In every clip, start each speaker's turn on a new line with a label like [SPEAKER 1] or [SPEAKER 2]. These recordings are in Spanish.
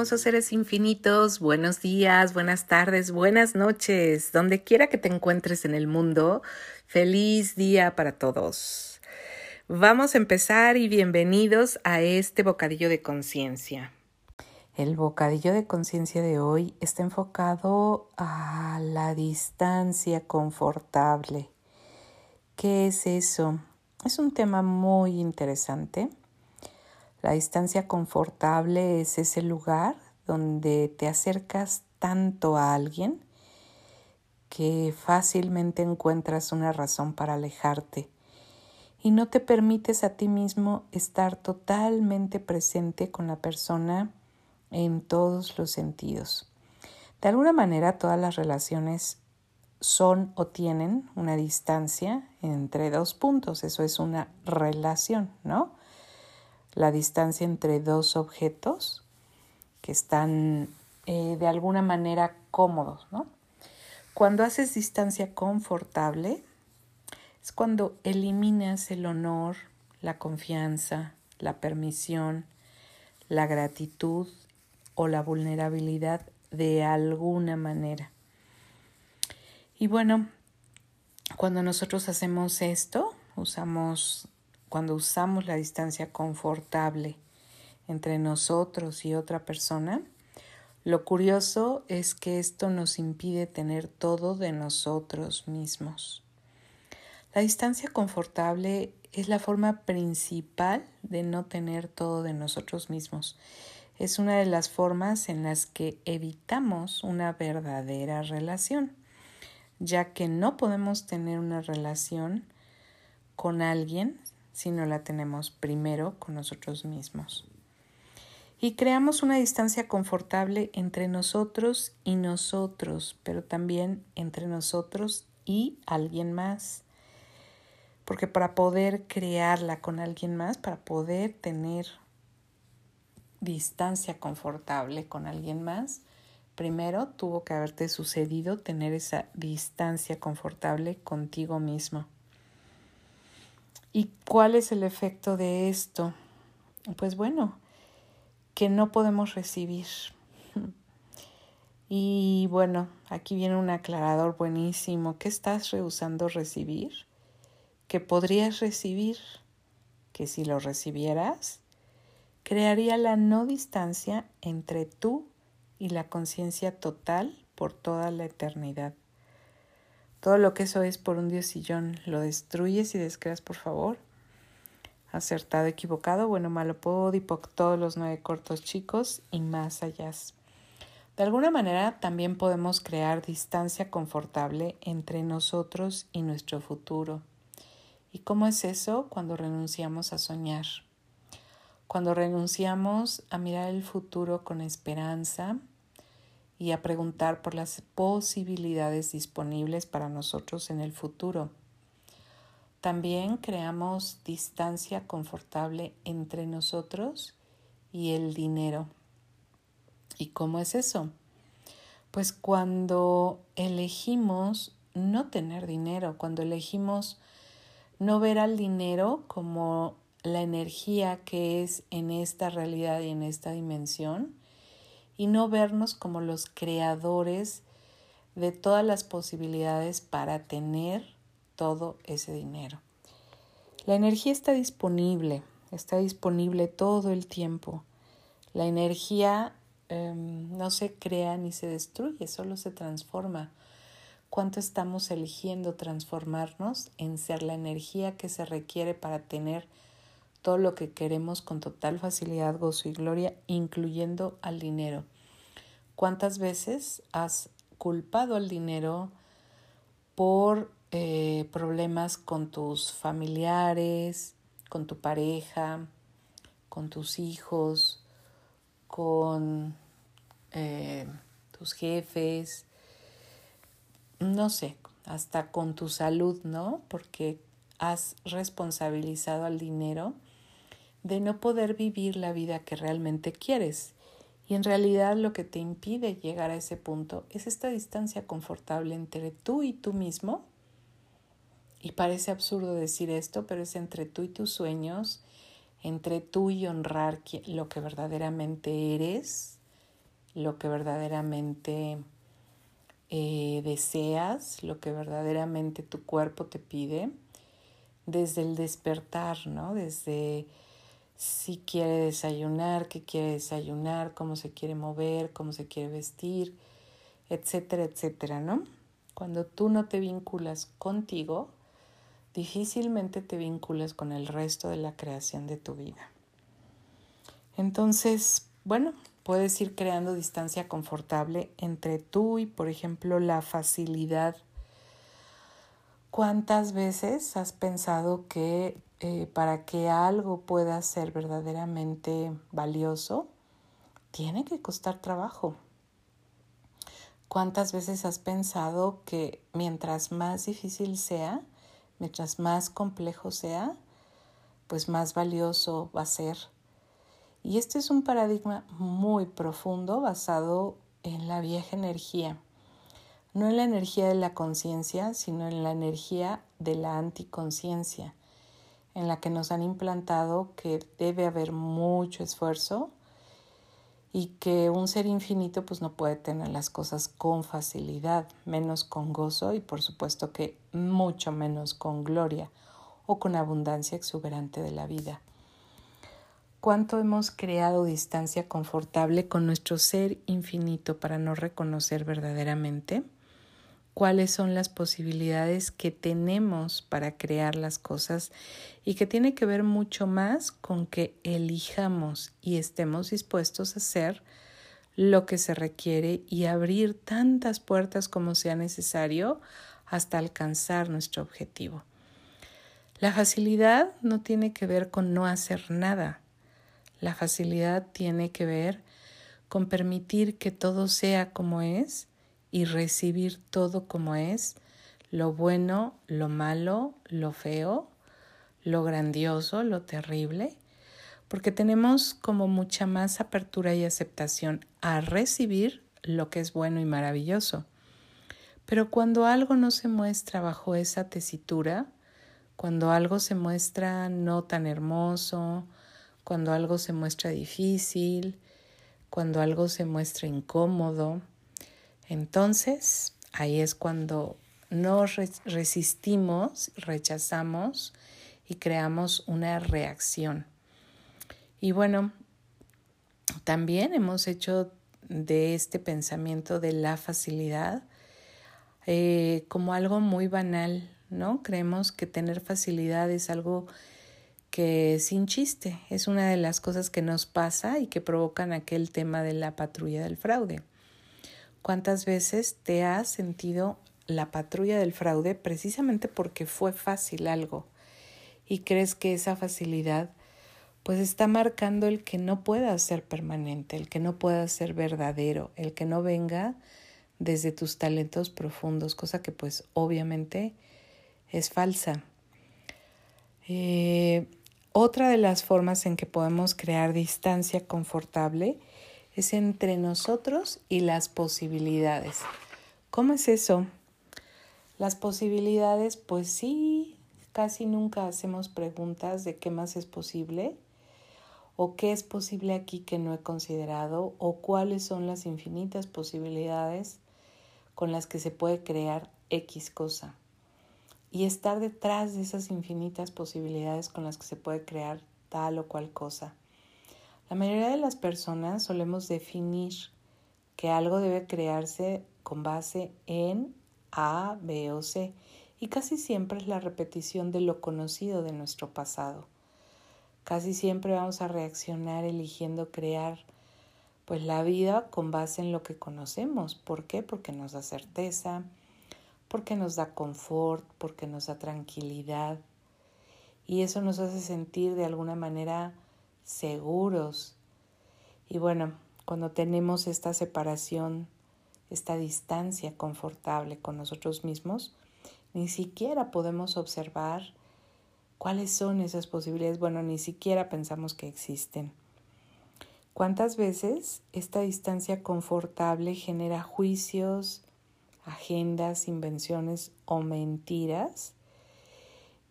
[SPEAKER 1] hermosos seres infinitos, buenos días, buenas tardes, buenas noches, donde quiera que te encuentres en el mundo, feliz día para todos. Vamos a empezar y bienvenidos a este bocadillo de conciencia. El bocadillo de conciencia de hoy está enfocado a la distancia confortable. ¿Qué es eso? Es un tema muy interesante la distancia confortable es ese lugar donde te acercas tanto a alguien que fácilmente encuentras una razón para alejarte y no te permites a ti mismo estar totalmente presente con la persona en todos los sentidos. De alguna manera todas las relaciones son o tienen una distancia entre dos puntos, eso es una relación, ¿no? La distancia entre dos objetos que están eh, de alguna manera cómodos, ¿no? Cuando haces distancia confortable, es cuando eliminas el honor, la confianza, la permisión, la gratitud o la vulnerabilidad de alguna manera. Y bueno, cuando nosotros hacemos esto, usamos cuando usamos la distancia confortable entre nosotros y otra persona, lo curioso es que esto nos impide tener todo de nosotros mismos. La distancia confortable es la forma principal de no tener todo de nosotros mismos. Es una de las formas en las que evitamos una verdadera relación, ya que no podemos tener una relación con alguien si no la tenemos primero con nosotros mismos. Y creamos una distancia confortable entre nosotros y nosotros, pero también entre nosotros y alguien más. Porque para poder crearla con alguien más, para poder tener distancia confortable con alguien más, primero tuvo que haberte sucedido tener esa distancia confortable contigo mismo. ¿Y cuál es el efecto de esto? Pues bueno, que no podemos recibir. Y bueno, aquí viene un aclarador buenísimo. ¿Qué estás rehusando recibir? ¿Qué podrías recibir? Que si lo recibieras, crearía la no distancia entre tú y la conciencia total por toda la eternidad. Todo lo que eso es por un diosillón, lo destruyes y descreas, por favor. Acertado, equivocado, bueno, malo, podipoc, todos los nueve cortos chicos y más allá. De alguna manera también podemos crear distancia confortable entre nosotros y nuestro futuro. ¿Y cómo es eso? Cuando renunciamos a soñar. Cuando renunciamos a mirar el futuro con esperanza y a preguntar por las posibilidades disponibles para nosotros en el futuro. También creamos distancia confortable entre nosotros y el dinero. ¿Y cómo es eso? Pues cuando elegimos no tener dinero, cuando elegimos no ver al dinero como la energía que es en esta realidad y en esta dimensión, y no vernos como los creadores de todas las posibilidades para tener todo ese dinero. La energía está disponible, está disponible todo el tiempo. La energía em, no se crea ni se destruye, solo se transforma. ¿Cuánto estamos eligiendo transformarnos en ser la energía que se requiere para tener todo lo que queremos con total facilidad, gozo y gloria, incluyendo al dinero. ¿Cuántas veces has culpado al dinero por eh, problemas con tus familiares, con tu pareja, con tus hijos, con eh, tus jefes, no sé, hasta con tu salud, ¿no? Porque has responsabilizado al dinero de no poder vivir la vida que realmente quieres. Y en realidad lo que te impide llegar a ese punto es esta distancia confortable entre tú y tú mismo. Y parece absurdo decir esto, pero es entre tú y tus sueños, entre tú y honrar lo que verdaderamente eres lo que verdaderamente eh, deseas, lo que verdaderamente tu cuerpo te pide, desde el despertar, ¿no? Desde si quiere desayunar, qué quiere desayunar, cómo se quiere mover, cómo se quiere vestir, etcétera, etcétera, ¿no? Cuando tú no te vinculas contigo, difícilmente te vinculas con el resto de la creación de tu vida. Entonces, bueno, puedes ir creando distancia confortable entre tú y, por ejemplo, la facilidad. ¿Cuántas veces has pensado que eh, para que algo pueda ser verdaderamente valioso, tiene que costar trabajo? ¿Cuántas veces has pensado que mientras más difícil sea, mientras más complejo sea, pues más valioso va a ser? Y este es un paradigma muy profundo basado en la vieja energía. No en la energía de la conciencia, sino en la energía de la anticonciencia, en la que nos han implantado que debe haber mucho esfuerzo, y que un ser infinito pues no puede tener las cosas con facilidad, menos con gozo y por supuesto que mucho menos con gloria o con abundancia exuberante de la vida. ¿Cuánto hemos creado distancia confortable con nuestro ser infinito para no reconocer verdaderamente? Cuáles son las posibilidades que tenemos para crear las cosas y que tiene que ver mucho más con que elijamos y estemos dispuestos a hacer lo que se requiere y abrir tantas puertas como sea necesario hasta alcanzar nuestro objetivo. La facilidad no tiene que ver con no hacer nada. La facilidad tiene que ver con permitir que todo sea como es y recibir todo como es, lo bueno, lo malo, lo feo, lo grandioso, lo terrible, porque tenemos como mucha más apertura y aceptación a recibir lo que es bueno y maravilloso. Pero cuando algo no se muestra bajo esa tesitura, cuando algo se muestra no tan hermoso, cuando algo se muestra difícil, cuando algo se muestra incómodo, entonces, ahí es cuando nos resistimos, rechazamos y creamos una reacción. Y bueno, también hemos hecho de este pensamiento de la facilidad eh, como algo muy banal, ¿no? Creemos que tener facilidad es algo que sin chiste, es una de las cosas que nos pasa y que provocan aquel tema de la patrulla del fraude. ¿Cuántas veces te has sentido la patrulla del fraude precisamente porque fue fácil algo y crees que esa facilidad pues está marcando el que no pueda ser permanente, el que no pueda ser verdadero, el que no venga desde tus talentos profundos, cosa que pues obviamente es falsa. Eh, otra de las formas en que podemos crear distancia confortable es entre nosotros y las posibilidades. ¿Cómo es eso? Las posibilidades, pues sí, casi nunca hacemos preguntas de qué más es posible o qué es posible aquí que no he considerado o cuáles son las infinitas posibilidades con las que se puede crear X cosa. Y estar detrás de esas infinitas posibilidades con las que se puede crear tal o cual cosa. La mayoría de las personas solemos definir que algo debe crearse con base en A, B o C y casi siempre es la repetición de lo conocido de nuestro pasado. Casi siempre vamos a reaccionar eligiendo crear pues la vida con base en lo que conocemos. ¿Por qué? Porque nos da certeza, porque nos da confort, porque nos da tranquilidad y eso nos hace sentir de alguna manera seguros. Y bueno, cuando tenemos esta separación, esta distancia confortable con nosotros mismos, ni siquiera podemos observar cuáles son esas posibilidades. Bueno, ni siquiera pensamos que existen. ¿Cuántas veces esta distancia confortable genera juicios, agendas, invenciones o mentiras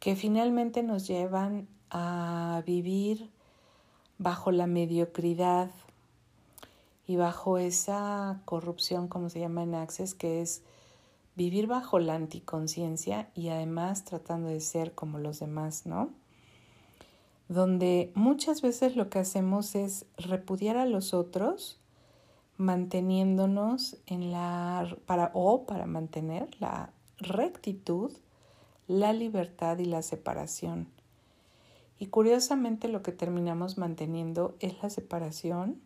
[SPEAKER 1] que finalmente nos llevan a vivir bajo la mediocridad y bajo esa corrupción, como se llama en Access, que es vivir bajo la anticonciencia y además tratando de ser como los demás, ¿no? Donde muchas veces lo que hacemos es repudiar a los otros manteniéndonos en la para o para mantener la rectitud, la libertad y la separación. Y curiosamente lo que terminamos manteniendo es la separación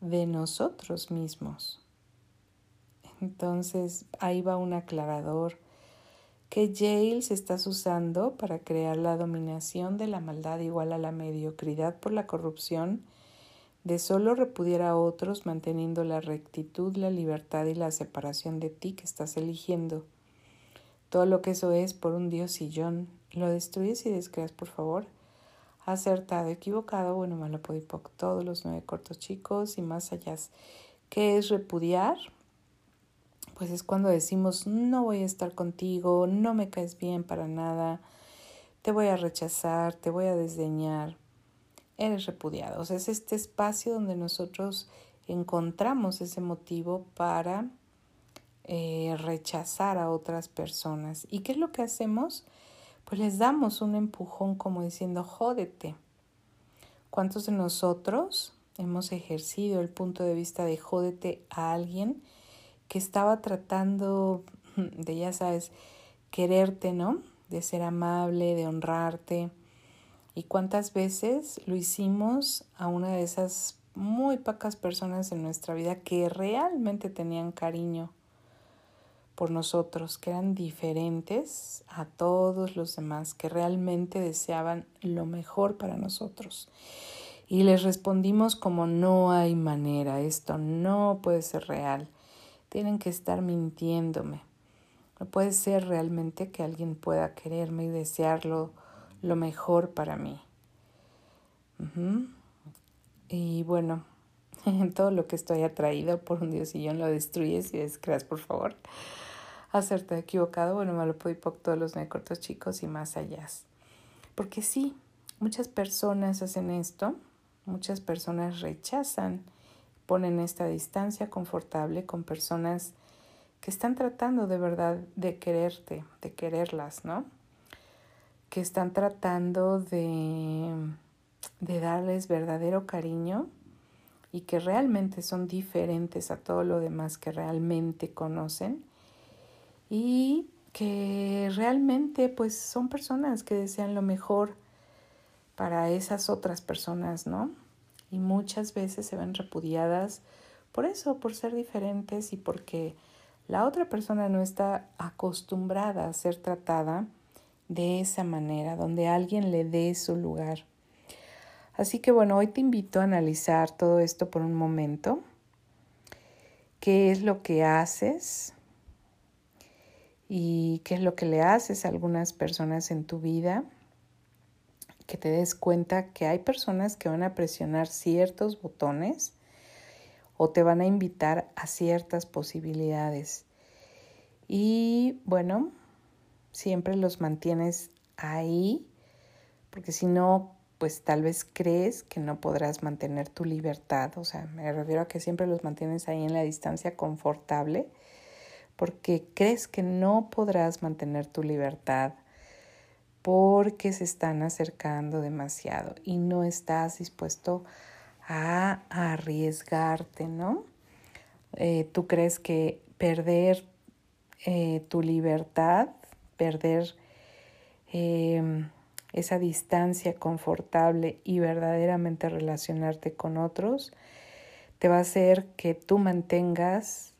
[SPEAKER 1] de nosotros mismos. Entonces ahí va un aclarador que Jails estás usando para crear la dominación de la maldad igual a la mediocridad por la corrupción de solo repudiar a otros manteniendo la rectitud, la libertad y la separación de ti que estás eligiendo. Todo lo que eso es por un dios sillón, lo destruyes y descreas, por favor. Acertado, equivocado, bueno, malo, podipoc, todos los nueve cortos chicos y más allá. ¿Qué es repudiar? Pues es cuando decimos, no voy a estar contigo, no me caes bien para nada, te voy a rechazar, te voy a desdeñar eres repudiado. O sea, es este espacio donde nosotros encontramos ese motivo para eh, rechazar a otras personas. ¿Y qué es lo que hacemos? Pues les damos un empujón como diciendo, jódete. ¿Cuántos de nosotros hemos ejercido el punto de vista de jódete a alguien que estaba tratando de, ya sabes, quererte, ¿no? De ser amable, de honrarte ¿Y cuántas veces lo hicimos a una de esas muy pocas personas en nuestra vida que realmente tenían cariño por nosotros, que eran diferentes a todos los demás, que realmente deseaban lo mejor para nosotros? Y les respondimos como no hay manera, esto no puede ser real, tienen que estar mintiéndome. No puede ser realmente que alguien pueda quererme y desearlo lo mejor para mí. Y bueno, todo lo que estoy atraído por un Dios y yo lo destruyes y descreas, por favor. Hacerte equivocado, bueno, malo por todos los cortos chicos y más allá. Porque sí, muchas personas hacen esto, muchas personas rechazan, ponen esta distancia confortable con personas que están tratando de verdad de quererte, de quererlas, ¿no? que están tratando de, de darles verdadero cariño y que realmente son diferentes a todo lo demás que realmente conocen y que realmente pues son personas que desean lo mejor para esas otras personas, ¿no? Y muchas veces se ven repudiadas por eso, por ser diferentes y porque la otra persona no está acostumbrada a ser tratada de esa manera, donde alguien le dé su lugar. Así que bueno, hoy te invito a analizar todo esto por un momento. ¿Qué es lo que haces? ¿Y qué es lo que le haces a algunas personas en tu vida? Que te des cuenta que hay personas que van a presionar ciertos botones o te van a invitar a ciertas posibilidades. Y bueno, siempre los mantienes ahí, porque si no, pues tal vez crees que no podrás mantener tu libertad. O sea, me refiero a que siempre los mantienes ahí en la distancia confortable, porque crees que no podrás mantener tu libertad porque se están acercando demasiado y no estás dispuesto a arriesgarte, ¿no? Eh, tú crees que perder eh, tu libertad perder em, esa distancia confortable y verdaderamente relacionarte con otros, te va a hacer que tú mantengas,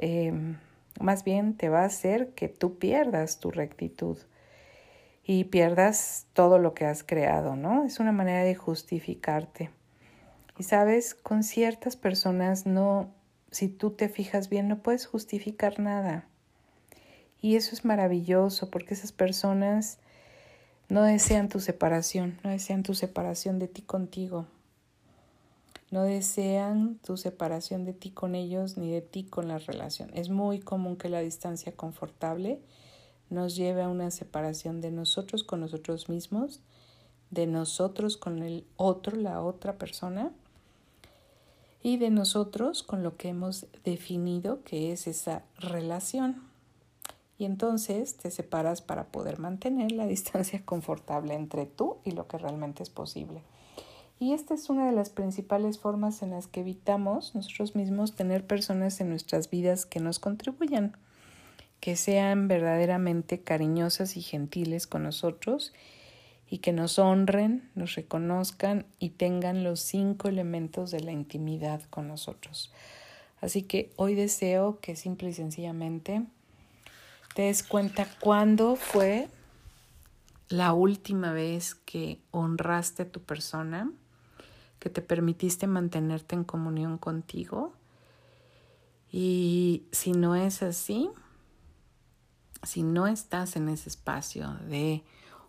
[SPEAKER 1] em, más bien te va a hacer que tú pierdas tu rectitud y pierdas todo lo que has creado, ¿no? Es una manera de justificarte. Y sabes, con ciertas personas no, si tú te fijas bien, no puedes justificar nada. Y eso es maravilloso porque esas personas no desean tu separación, no desean tu separación de ti contigo. No desean tu separación de ti con ellos ni de ti con la relación. Es muy común que la distancia confortable nos lleve a una separación de nosotros con nosotros mismos, de nosotros con el otro, la otra persona. y de nosotros con lo que hemos definido que es esa relación. Y entonces te separas para poder mantener la distancia confortable entre tú y lo que realmente es posible. Y esta es una de las principales formas en las que evitamos nosotros mismos tener personas en nuestras vidas que nos contribuyan, que sean verdaderamente cariñosas y gentiles con nosotros y que nos honren, nos reconozcan y tengan los cinco elementos de la intimidad con nosotros. Así que hoy deseo que simple y sencillamente te des cuenta cuándo fue la última vez que honraste a tu persona, que te permitiste mantenerte en comunión contigo. Y si no es así, si no estás en ese espacio de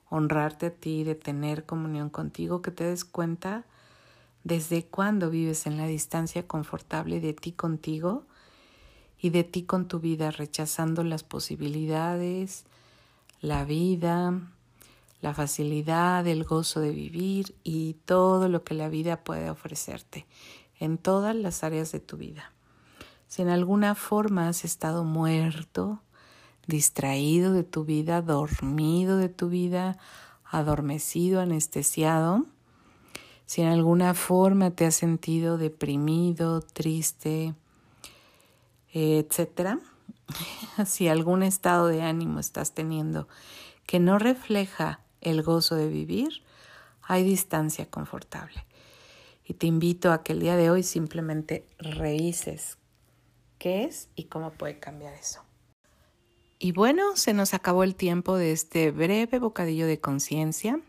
[SPEAKER 1] honrarte a ti, de tener comunión contigo, que te des cuenta desde cuándo vives en la distancia confortable de ti contigo y de ti con tu vida, rechazando las posibilidades, la vida, la facilidad, el gozo de vivir y todo lo que la vida puede ofrecerte en todas las áreas de tu vida. Si en alguna forma has estado muerto, distraído de tu vida, dormido de tu vida, adormecido, anestesiado. Si en alguna forma te has sentido deprimido, triste, etcétera, si algún estado de ánimo estás teniendo que no refleja el gozo de vivir, hay distancia confortable. Y te invito a que el día de hoy simplemente revises qué es y cómo puede cambiar eso. Y bueno, se nos acabó el tiempo de este breve bocadillo de conciencia.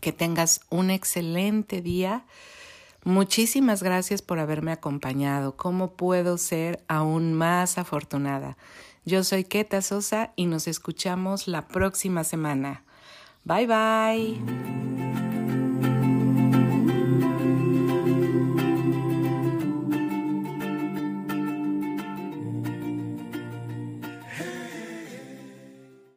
[SPEAKER 1] Que tengas un excelente día. Muchísimas gracias por haberme acompañado. ¿Cómo puedo ser aún más afortunada? Yo soy Keta Sosa y nos escuchamos la próxima semana. Bye bye.